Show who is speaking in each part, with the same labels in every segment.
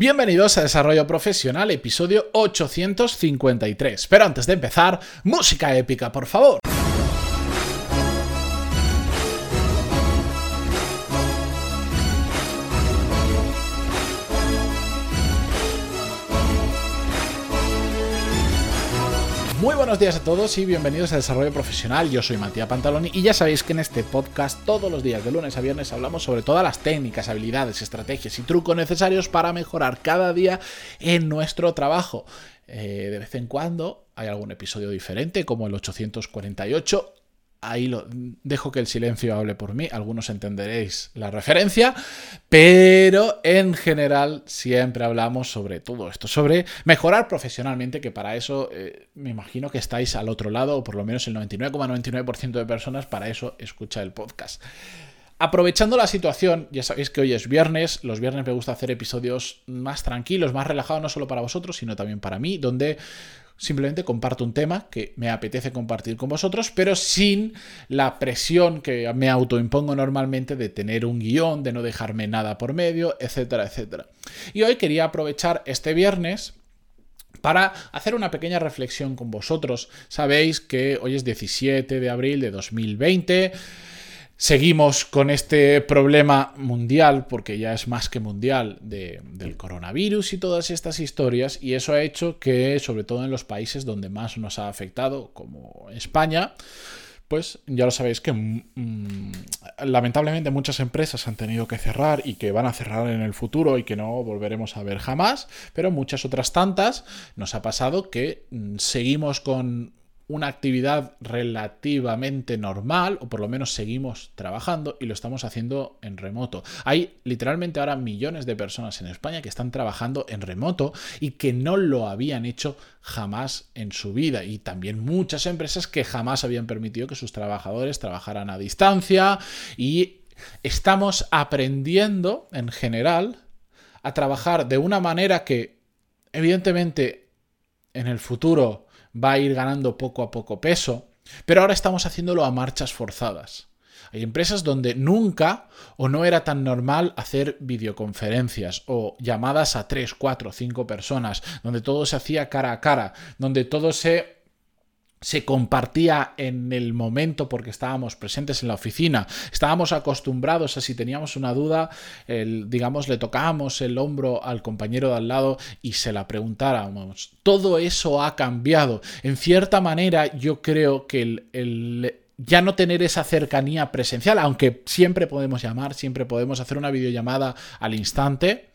Speaker 1: Bienvenidos a Desarrollo Profesional, episodio 853. Pero antes de empezar, música épica, por favor. Muy buenos días a todos y bienvenidos a Desarrollo Profesional. Yo soy Matías Pantaloni y ya sabéis que en este podcast todos los días de lunes a viernes hablamos sobre todas las técnicas, habilidades, estrategias y trucos necesarios para mejorar cada día en nuestro trabajo. Eh, de vez en cuando hay algún episodio diferente como el 848 ahí lo dejo que el silencio hable por mí, algunos entenderéis la referencia, pero en general siempre hablamos sobre todo esto, sobre mejorar profesionalmente, que para eso eh, me imagino que estáis al otro lado, o por lo menos el 99,99% de personas para eso escucha el podcast. Aprovechando la situación, ya sabéis que hoy es viernes, los viernes me gusta hacer episodios más tranquilos, más relajados, no solo para vosotros, sino también para mí, donde simplemente comparto un tema que me apetece compartir con vosotros, pero sin la presión que me autoimpongo normalmente de tener un guion, de no dejarme nada por medio, etcétera, etcétera. Y hoy quería aprovechar este viernes para hacer una pequeña reflexión con vosotros. Sabéis que hoy es 17 de abril de 2020. Seguimos con este problema mundial, porque ya es más que mundial, del coronavirus y todas estas historias, y eso ha hecho que, sobre todo en los países donde más nos ha afectado, como España, pues ya lo sabéis que mm, lamentablemente muchas empresas han tenido que cerrar y que van a cerrar en el futuro y que no volveremos a ver jamás, pero muchas otras tantas nos ha pasado que mm, seguimos con una actividad relativamente normal, o por lo menos seguimos trabajando y lo estamos haciendo en remoto. Hay literalmente ahora millones de personas en España que están trabajando en remoto y que no lo habían hecho jamás en su vida. Y también muchas empresas que jamás habían permitido que sus trabajadores trabajaran a distancia y estamos aprendiendo en general a trabajar de una manera que evidentemente en el futuro va a ir ganando poco a poco peso, pero ahora estamos haciéndolo a marchas forzadas. Hay empresas donde nunca o no era tan normal hacer videoconferencias o llamadas a 3, 4, 5 personas, donde todo se hacía cara a cara, donde todo se se compartía en el momento porque estábamos presentes en la oficina, estábamos acostumbrados a si teníamos una duda, digamos, le tocábamos el hombro al compañero de al lado y se la preguntáramos. Todo eso ha cambiado. En cierta manera, yo creo que el, ya no tener esa cercanía presencial, aunque siempre podemos llamar, siempre podemos hacer una videollamada al instante,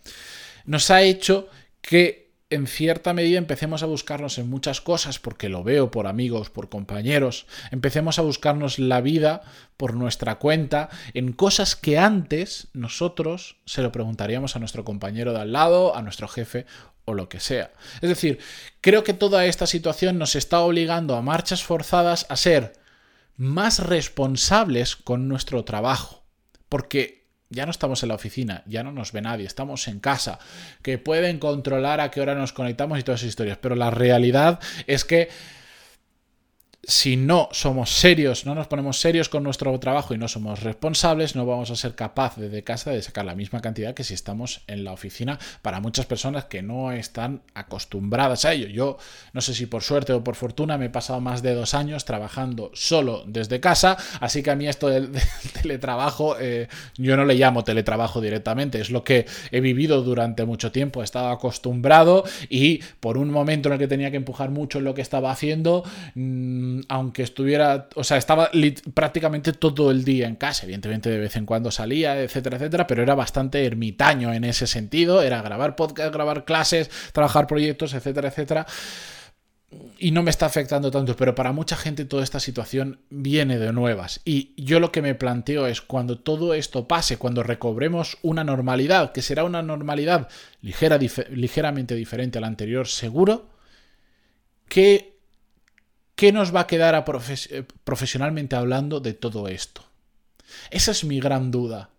Speaker 1: nos ha hecho que en cierta medida empecemos a buscarnos en muchas cosas, porque lo veo por amigos, por compañeros, empecemos a buscarnos la vida por nuestra cuenta en cosas que antes nosotros se lo preguntaríamos a nuestro compañero de al lado, a nuestro jefe o lo que sea. Es decir, creo que toda esta situación nos está obligando a marchas forzadas a ser más responsables con nuestro trabajo, porque ya no estamos en la oficina, ya no nos ve nadie, estamos en casa, que pueden controlar a qué hora nos conectamos y todas esas historias, pero la realidad es que si no somos serios, no nos ponemos serios con nuestro trabajo y no somos responsables, no vamos a ser capaces de casa de sacar la misma cantidad que si estamos en la oficina para muchas personas que no están acostumbradas a ello. Yo no sé si por suerte o por fortuna me he pasado más de dos años trabajando solo desde casa, así que a mí esto del, teletrabajo eh, yo no le llamo teletrabajo directamente, es lo que he vivido durante mucho tiempo, he estado acostumbrado y por un momento en el que tenía que empujar mucho en lo que estaba haciendo, mmm, aunque estuviera, o sea, estaba prácticamente todo el día en casa, evidentemente de vez en cuando salía, etcétera, etcétera, pero era bastante ermitaño en ese sentido, era grabar podcast, grabar clases, trabajar proyectos, etcétera, etcétera. Y no me está afectando tanto, pero para mucha gente toda esta situación viene de nuevas. Y yo lo que me planteo es cuando todo esto pase, cuando recobremos una normalidad, que será una normalidad ligera, ligeramente diferente a la anterior, seguro, que ¿Qué nos va a quedar eh, profesionalmente hablando de todo esto? Esa es mi gran duda.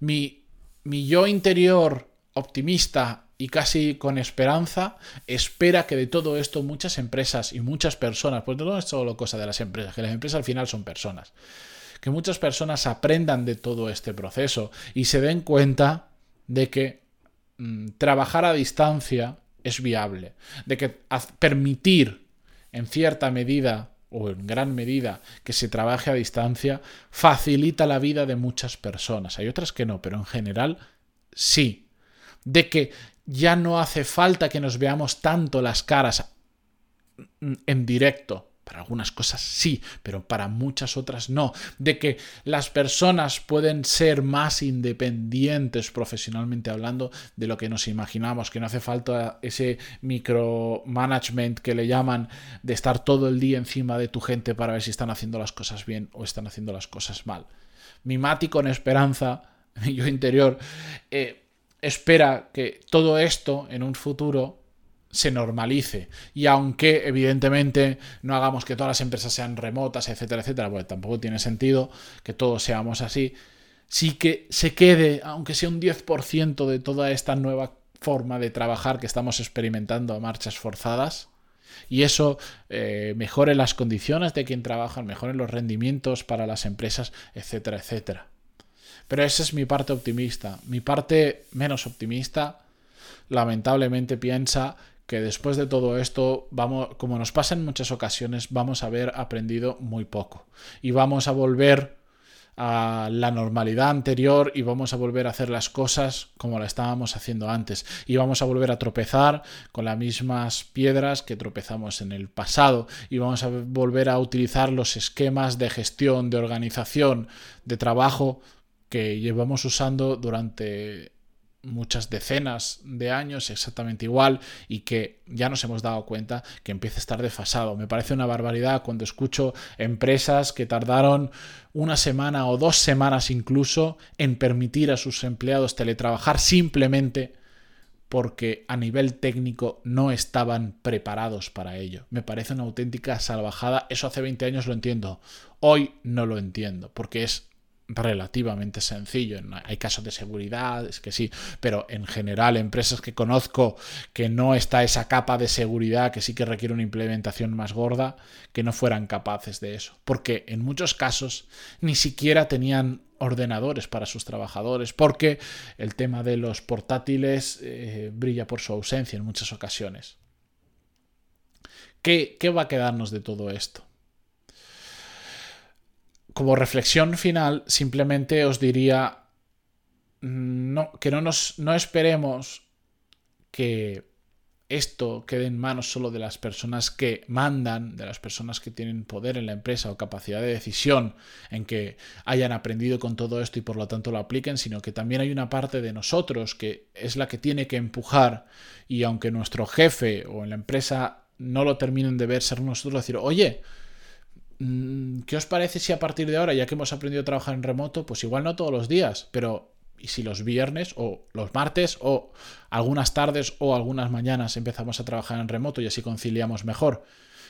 Speaker 1: Mi, mi yo interior optimista y casi con esperanza espera que de todo esto muchas empresas y muchas personas, pues no es solo cosa de las empresas, que las empresas al final son personas, que muchas personas aprendan de todo este proceso y se den cuenta de que mm, trabajar a distancia es viable, de que permitir en cierta medida o en gran medida que se trabaje a distancia facilita la vida de muchas personas. Hay otras que no, pero en general sí. De que ya no hace falta que nos veamos tanto las caras en directo para algunas cosas sí, pero para muchas otras no. De que las personas pueden ser más independientes profesionalmente hablando de lo que nos imaginamos, que no hace falta ese micromanagement que le llaman de estar todo el día encima de tu gente para ver si están haciendo las cosas bien o están haciendo las cosas mal. Mi Mati con esperanza, mi yo interior, eh, espera que todo esto en un futuro se normalice. Y aunque evidentemente no hagamos que todas las empresas sean remotas, etcétera, etcétera, porque tampoco tiene sentido que todos seamos así, sí que se quede, aunque sea un 10% de toda esta nueva forma de trabajar que estamos experimentando a marchas forzadas. Y eso eh, mejore las condiciones de quien trabaja, mejore los rendimientos para las empresas, etcétera, etcétera. Pero esa es mi parte optimista. Mi parte menos optimista, lamentablemente, piensa que después de todo esto, vamos, como nos pasa en muchas ocasiones, vamos a haber aprendido muy poco. Y vamos a volver a la normalidad anterior y vamos a volver a hacer las cosas como la estábamos haciendo antes. Y vamos a volver a tropezar con las mismas piedras que tropezamos en el pasado. Y vamos a volver a utilizar los esquemas de gestión, de organización, de trabajo que llevamos usando durante muchas decenas de años exactamente igual y que ya nos hemos dado cuenta que empieza a estar desfasado. Me parece una barbaridad cuando escucho empresas que tardaron una semana o dos semanas incluso en permitir a sus empleados teletrabajar simplemente porque a nivel técnico no estaban preparados para ello. Me parece una auténtica salvajada. Eso hace 20 años lo entiendo. Hoy no lo entiendo porque es relativamente sencillo. Hay casos de seguridad, es que sí, pero en general empresas que conozco que no está esa capa de seguridad que sí que requiere una implementación más gorda, que no fueran capaces de eso. Porque en muchos casos ni siquiera tenían ordenadores para sus trabajadores, porque el tema de los portátiles eh, brilla por su ausencia en muchas ocasiones. ¿Qué, ¿Qué va a quedarnos de todo esto? Como reflexión final, simplemente os diría mm, no, que no, nos, no esperemos que esto quede en manos solo de las personas que mandan, de las personas que tienen poder en la empresa o capacidad de decisión en que hayan aprendido con todo esto y por lo tanto lo apliquen, sino que también hay una parte de nosotros que es la que tiene que empujar y aunque nuestro jefe o en la empresa no lo terminen de ver, ser nosotros decir, oye, ¿Qué os parece si a partir de ahora, ya que hemos aprendido a trabajar en remoto, pues igual no todos los días, pero y si los viernes o los martes o algunas tardes o algunas mañanas empezamos a trabajar en remoto y así conciliamos mejor?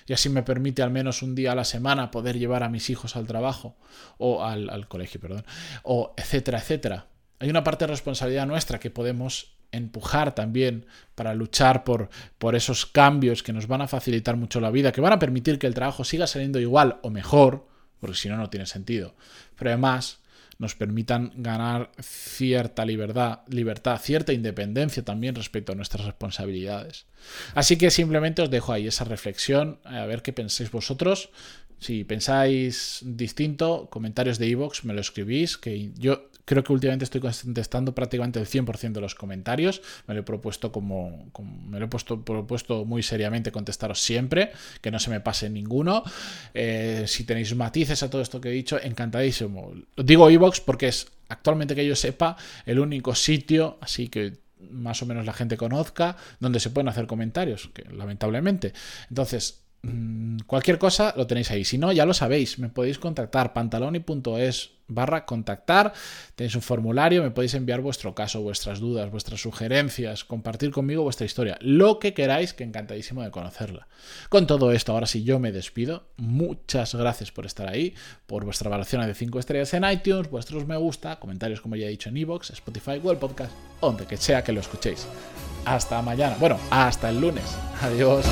Speaker 1: Y así me permite al menos un día a la semana poder llevar a mis hijos al trabajo o al, al colegio, perdón, o etcétera, etcétera. Hay una parte de responsabilidad nuestra que podemos empujar también para luchar por, por esos cambios que nos van a facilitar mucho la vida, que van a permitir que el trabajo siga saliendo igual o mejor, porque si no, no tiene sentido. Pero además nos permitan ganar cierta libertad, libertad, cierta independencia también respecto a nuestras responsabilidades. Así que simplemente os dejo ahí esa reflexión, a ver qué pensáis vosotros. Si pensáis distinto, comentarios de iVoox, me lo escribís, que yo Creo que últimamente estoy contestando prácticamente el 100% de los comentarios. Me lo he propuesto como, me lo he puesto, propuesto muy seriamente contestaros siempre, que no se me pase ninguno. Eh, si tenéis matices a todo esto que he dicho, encantadísimo. Digo iVox porque es actualmente que yo sepa el único sitio, así que más o menos la gente conozca, donde se pueden hacer comentarios, lamentablemente. Entonces, Mm, cualquier cosa lo tenéis ahí. Si no, ya lo sabéis, me podéis contactar pantaloni.es barra contactar. Tenéis un formulario, me podéis enviar vuestro caso, vuestras dudas, vuestras sugerencias, compartir conmigo vuestra historia, lo que queráis, que encantadísimo de conocerla. Con todo esto, ahora sí yo me despido. Muchas gracias por estar ahí, por vuestra valoración de 5 estrellas en iTunes, vuestros me gusta, comentarios como ya he dicho en iVoox, Spotify, Google Podcast, donde que sea que lo escuchéis. Hasta mañana. Bueno, hasta el lunes. Adiós.